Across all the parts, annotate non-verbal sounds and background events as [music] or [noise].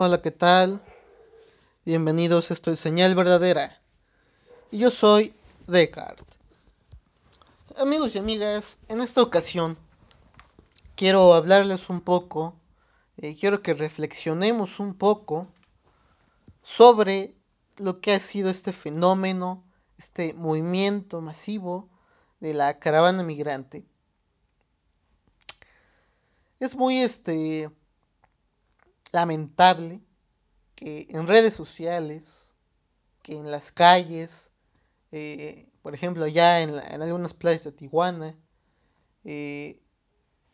Hola, ¿qué tal? Bienvenidos, esto es Señal Verdadera. Y yo soy Descartes. Amigos y amigas, en esta ocasión quiero hablarles un poco, eh, quiero que reflexionemos un poco sobre lo que ha sido este fenómeno, este movimiento masivo de la caravana migrante. Es muy este lamentable que en redes sociales, que en las calles, eh, por ejemplo, ya en, algunas playas de Tijuana, eh,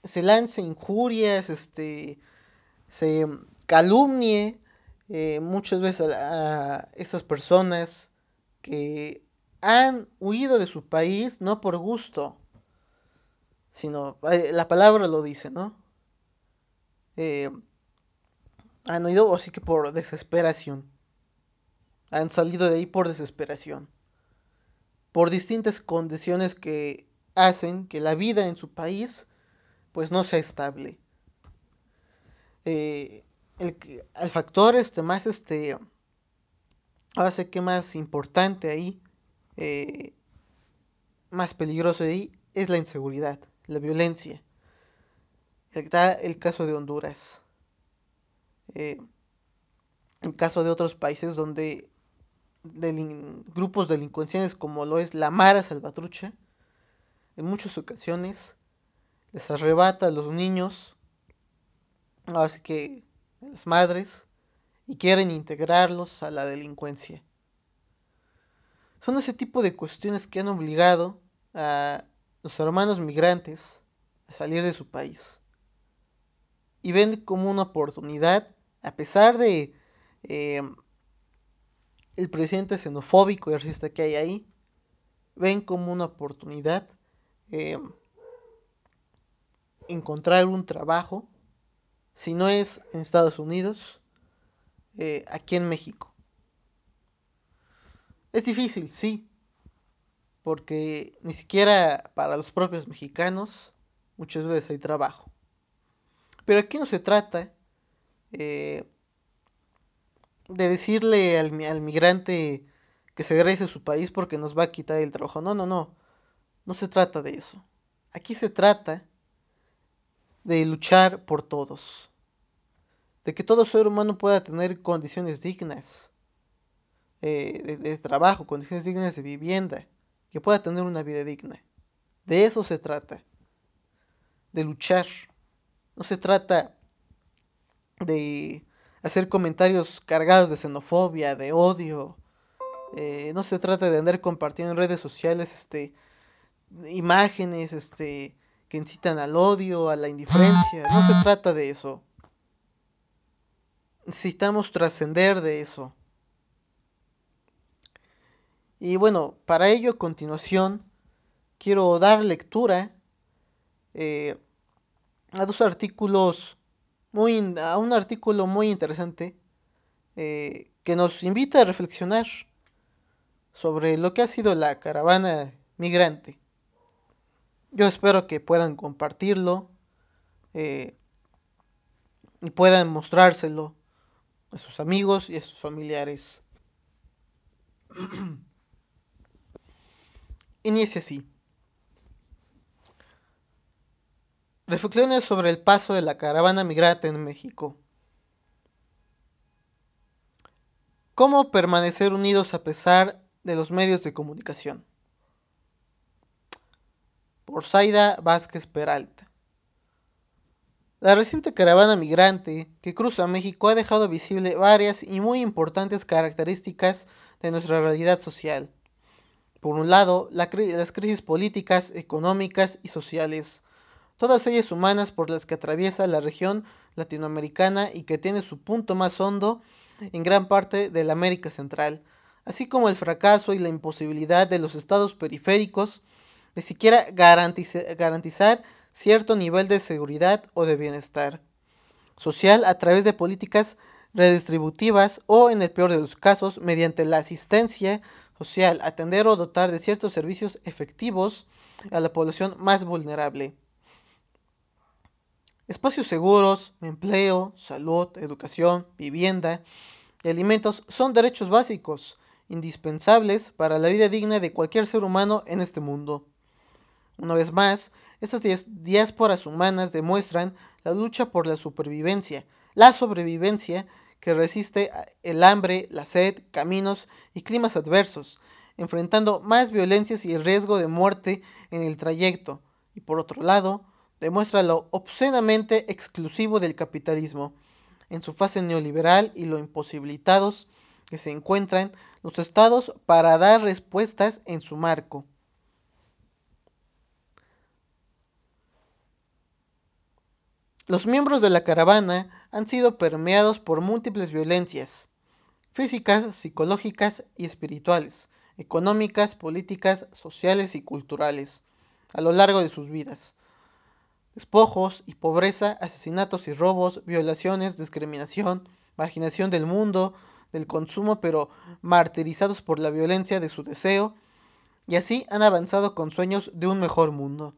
se lance injurias, este, se calumnie eh, muchas veces a, a estas personas que han huido de su país no por gusto, sino la palabra lo dice, ¿no? Han oído así que por desesperación. Han salido de ahí por desesperación. Por distintas condiciones que hacen que la vida en su país pues no sea estable. Eh, el, el, factor este más este ahora que más importante ahí eh, más peligroso ahí es la inseguridad la violencia está el caso de Honduras eh, el caso de otros países donde grupos delincuenciales como lo es la Mara Salvatrucha, en muchas ocasiones les arrebata a los niños, así que a las madres, y quieren integrarlos a la delincuencia. Son ese tipo de cuestiones que han obligado a los hermanos migrantes a salir de su país y ven como una oportunidad a pesar de eh, el presidente xenofóbico y racista que hay ahí, ven como una oportunidad eh, encontrar un trabajo, si no es en Estados Unidos, eh, aquí en México. Es difícil, sí, porque ni siquiera para los propios mexicanos muchas veces hay trabajo. Pero aquí no se trata eh, de decirle al, migrante que se regrese a su país porque nos va a quitar el trabajo. No, no, no. No se trata de eso. Aquí se trata de luchar por todos. De que todo ser humano pueda tener condiciones dignas eh, de, de trabajo, condiciones dignas de vivienda, que pueda tener una vida digna. De eso se trata. De luchar. No se trata de hacer comentarios cargados de xenofobia, de odio. Eh, no se trata de andar compartiendo en redes sociales este, imágenes este, que incitan al odio, a la indiferencia. No se trata de eso. Necesitamos trascender de eso. Y bueno, para ello a continuación quiero dar lectura eh, a dos artículos muy, a un artículo muy interesante eh, que nos invita a reflexionar sobre lo que ha sido la caravana migrante. Yo espero que puedan compartirlo eh, y puedan mostrárselo a sus amigos y a sus familiares. [clears throat] Inicia así. Reflexiones sobre el paso de la caravana migrante en México. ¿Cómo permanecer unidos a pesar de los medios de comunicación? Por Zaida Vázquez Peralta. La reciente caravana migrante que cruza México ha dejado visible varias y muy importantes características de nuestra realidad social. Por un lado, las crisis políticas, económicas y sociales todas ellas humanas por las que atraviesa la región latinoamericana y que tiene su punto más hondo en gran parte de la América Central, así como el fracaso y la imposibilidad de los estados periféricos de siquiera garantizar cierto nivel de seguridad o de bienestar social a través de políticas redistributivas o, en el peor de los casos, mediante la asistencia social, atender o dotar de ciertos servicios efectivos a la población más vulnerable. Espacios seguros, empleo, salud, educación, vivienda y alimentos son derechos básicos, indispensables para la vida digna de cualquier ser humano en este mundo. Una vez más, estas diásporas humanas demuestran la lucha por la supervivencia, la sobrevivencia que resiste el hambre, la sed, caminos y climas adversos, enfrentando más violencias y el riesgo de muerte en el trayecto, y por otro lado, demuestra lo obscenamente exclusivo del capitalismo, en su fase neoliberal y lo imposibilitados que se encuentran los estados para dar respuestas en su marco. Los miembros de la caravana han sido permeados por múltiples violencias, físicas, psicológicas y espirituales, económicas, políticas, sociales y culturales, a lo largo de sus vidas. Despojos y pobreza, asesinatos y robos, violaciones, discriminación, marginación del mundo, del consumo, pero martirizados por la violencia de su deseo, y así han avanzado con sueños de un mejor mundo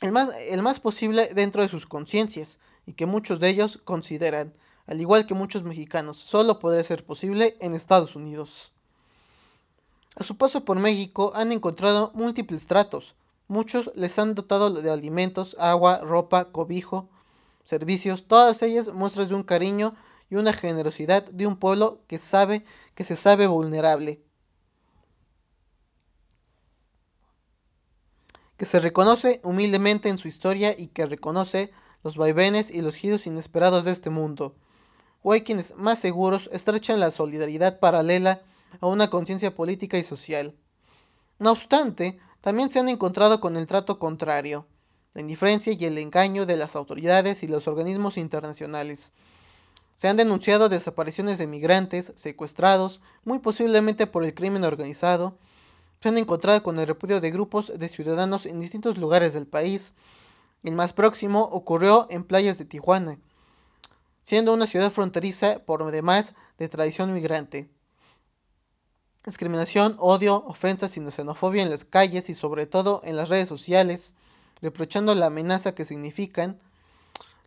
el más, posible dentro de sus conciencias y que muchos de ellos consideran, al igual que muchos mexicanos, solo podría ser posible en Estados Unidos. A su paso por México han encontrado múltiples tratos. Muchos les han dotado de alimentos, agua, ropa, cobijo, servicios, todas ellas muestras de un cariño y una generosidad de un pueblo que sabe que se sabe vulnerable. que se reconoce humildemente en su historia y que reconoce los vaivenes y los giros inesperados de este mundo. O hay quienes más seguros estrechan la solidaridad paralela a una conciencia política y social. No obstante, también se han encontrado con el trato contrario, la indiferencia y el engaño de las autoridades y los organismos internacionales. Se han denunciado desapariciones de migrantes, secuestrados, muy posiblemente por el crimen organizado, se han encontrado con el repudio de grupos de ciudadanos en distintos lugares del país. El más próximo ocurrió en playas de Tijuana, siendo una ciudad fronteriza por demás de tradición migrante. Discriminación, odio, ofensas y xenofobia en las calles y sobre todo en las redes sociales, reprochando la amenaza que significan,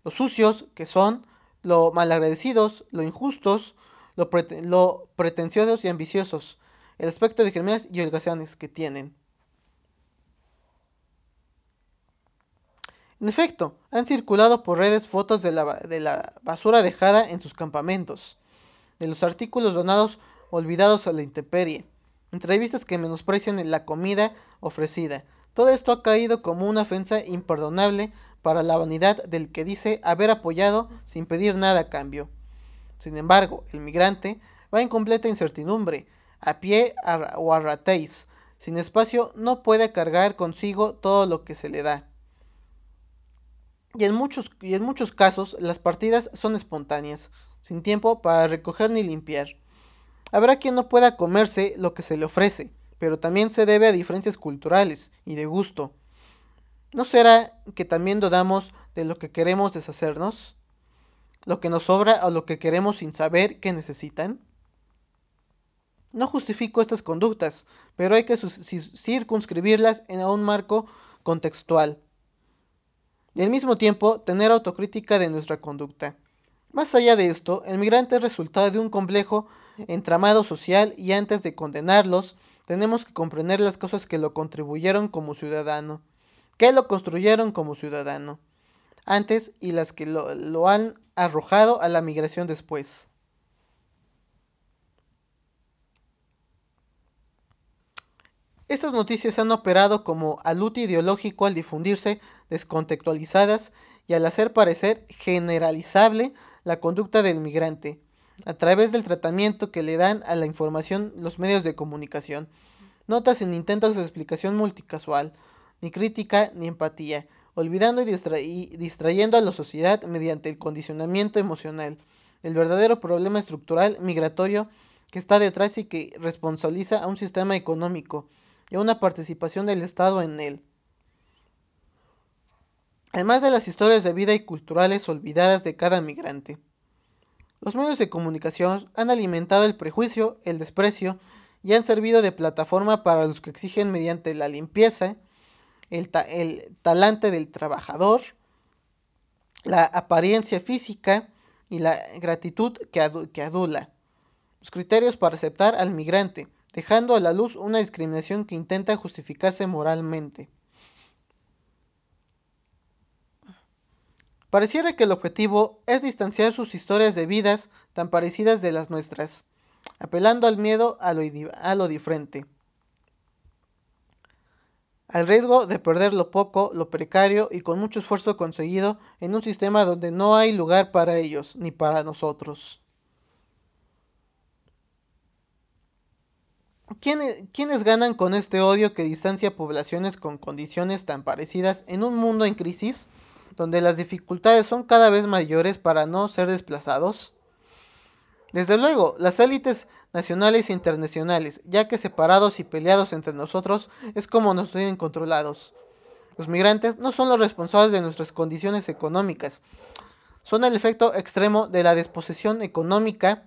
los sucios que son, lo malagradecidos, lo injustos, lo, lo pretenciosos y ambiciosos, el aspecto de criminales y holgazanes que tienen. En efecto, han circulado por redes fotos de la, de la, basura dejada en sus campamentos, de los artículos donados olvidados a la intemperie, entrevistas que menosprecian la comida ofrecida. Todo esto ha caído como una ofensa imperdonable para la vanidad del que dice haber apoyado sin pedir nada a cambio. Sin embargo, el migrante va en completa incertidumbre, a pie o a ratéis. Sin espacio no puede cargar consigo todo lo que se le da. Y en, muchos, y en muchos casos las partidas son espontáneas, sin tiempo para recoger ni limpiar. Habrá quien no pueda comerse lo que se le ofrece, pero también se debe a diferencias culturales y de gusto. ¿No será que también dudamos de lo que queremos deshacernos? ¿Lo que nos sobra o lo que queremos sin saber que necesitan? No justifico estas conductas, pero hay que circunscribirlas en un marco contextual. Y al mismo tiempo tener autocrítica de nuestra conducta. Más allá de esto, el migrante es resultado de un complejo entramado social y antes de condenarlos, tenemos que comprender las cosas que lo contribuyeron como ciudadano, que lo construyeron como ciudadano, antes y las que lo, han arrojado a la migración después. Estas noticias han operado como alute ideológico al difundirse descontextualizadas y al hacer parecer generalizable la conducta del migrante, a través del tratamiento que le dan a la información los medios de comunicación. Notas sin intentos de explicación multicasual, ni crítica ni empatía, olvidando y, distrayendo a la sociedad mediante el condicionamiento emocional, el verdadero problema estructural migratorio que está detrás y que responsabiliza a un sistema económico, y una participación del Estado en él. Además de las historias de vida y culturales olvidadas de cada migrante. Los medios de comunicación han alimentado el prejuicio, el desprecio y han servido de plataforma para los que exigen mediante la limpieza, el, talante del trabajador, la apariencia física y la gratitud que, adula. Los criterios para aceptar al migrante, dejando a la luz una discriminación que intenta justificarse moralmente. Pareciera que el objetivo es distanciar sus historias de vidas tan parecidas de las nuestras, apelando al miedo a lo, a lo diferente al riesgo de perder lo poco, lo precario y con mucho esfuerzo conseguido en un sistema donde no hay lugar para ellos ni para nosotros. ¿Quiénes, ganan con este odio que distancia poblaciones con condiciones tan parecidas en un mundo en crisis, donde las dificultades son cada vez mayores para no ser desplazados? Desde luego, las élites nacionales e internacionales, ya que separados y peleados entre nosotros es como nos tienen controlados. Los migrantes no son los responsables de nuestras condiciones económicas, son el efecto extremo de la disposición económica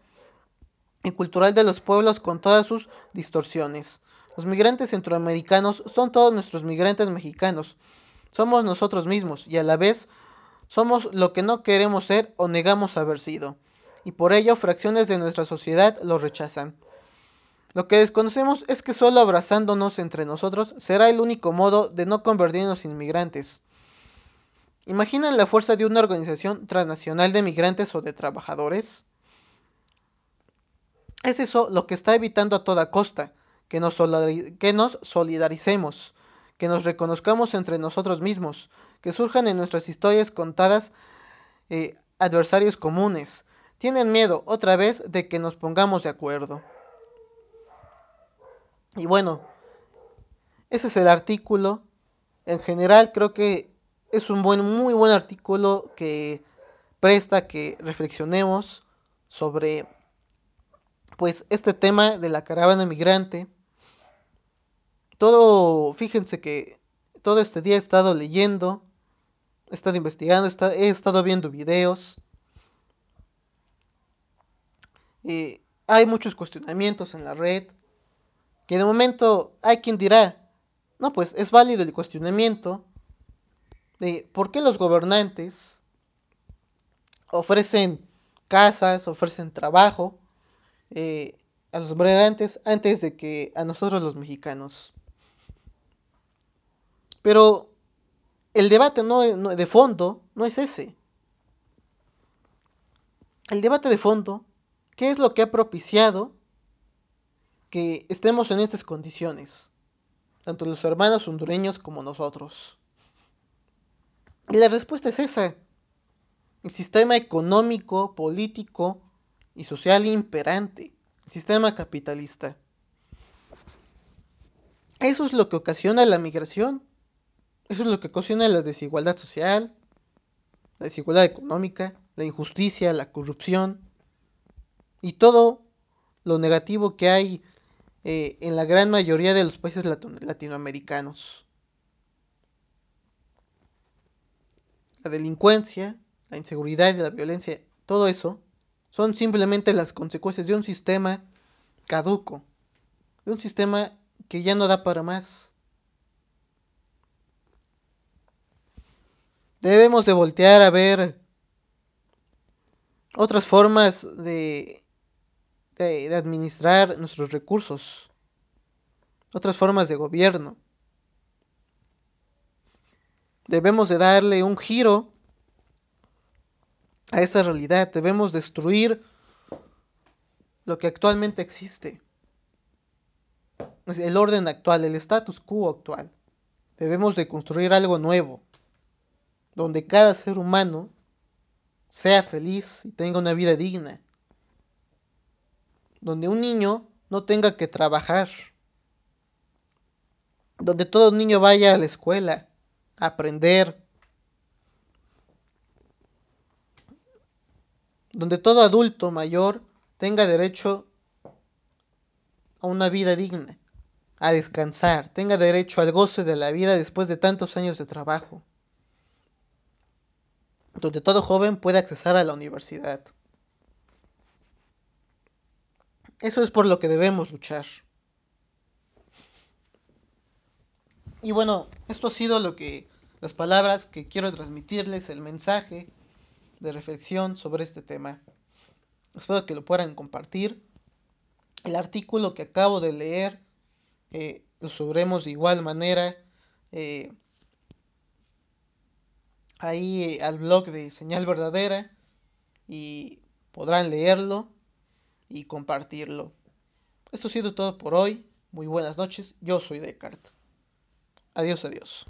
y cultural de los pueblos con todas sus distorsiones. Los migrantes centroamericanos son todos nuestros migrantes mexicanos. Somos nosotros mismos y a la vez somos lo que no queremos ser o negamos haber sido y por ello fracciones de nuestra sociedad lo rechazan. Lo que desconocemos es que solo abrazándonos entre nosotros será el único modo de no convertirnos en inmigrantes. ¿Imaginan la fuerza de una organización transnacional de migrantes o de trabajadores? Es eso lo que está evitando a toda costa, que nos, solidaricemos, que nos reconozcamos entre nosotros mismos, que surjan en nuestras historias contadas eh, adversarios comunes, tienen miedo otra vez de que nos pongamos de acuerdo. Y bueno, ese es el artículo. En general creo que es un buen, muy buen artículo que presta que reflexionemos sobre pues este tema de la caravana migrante. Todo, fíjense que todo este día he estado leyendo, he estado investigando, he estado viendo videos eh, hay muchos cuestionamientos en la red, que de momento hay quien dirá, no, pues es válido el cuestionamiento de por qué los gobernantes ofrecen casas, ofrecen trabajo eh, a los gobernantes antes de que a nosotros los mexicanos. Pero el debate no, de fondo no es ese. El debate de fondo ¿Qué es lo que ha propiciado que estemos en estas condiciones? Tanto los hermanos hondureños como nosotros. Y la respuesta es esa. El sistema económico, político y social imperante. El sistema capitalista. Eso es lo que ocasiona la migración. Eso es lo que ocasiona la desigualdad social, la desigualdad económica, la injusticia, la corrupción, y todo lo negativo que hay eh, en la gran mayoría de los países latinoamericanos. La delincuencia, la inseguridad y la violencia, todo eso son simplemente las consecuencias de un sistema caduco, de un sistema que ya no da para más. Debemos de voltear a ver otras formas de de, administrar nuestros recursos, otras formas de gobierno. Debemos de darle un giro a esa realidad, debemos destruir lo que actualmente existe, el orden actual, el status quo actual. Debemos de construir algo nuevo, donde cada ser humano sea feliz y tenga una vida digna. Donde un niño no tenga que trabajar, donde todo niño vaya a la escuela a aprender, donde todo adulto mayor tenga derecho a una vida digna, a descansar, tenga derecho al goce de la vida después de tantos años de trabajo, donde todo joven pueda accesar a la universidad. Eso es por lo que debemos luchar. Y bueno, esto ha sido lo que las palabras que quiero transmitirles, el mensaje de reflexión sobre este tema. Espero que lo puedan compartir. El artículo que acabo de leer eh, lo subiremos de igual manera eh, ahí al blog de Señal Verdadera y podrán leerlo y compartirlo. Esto ha sido todo por hoy. Muy buenas noches. Yo soy Descartes. Adiós, adiós.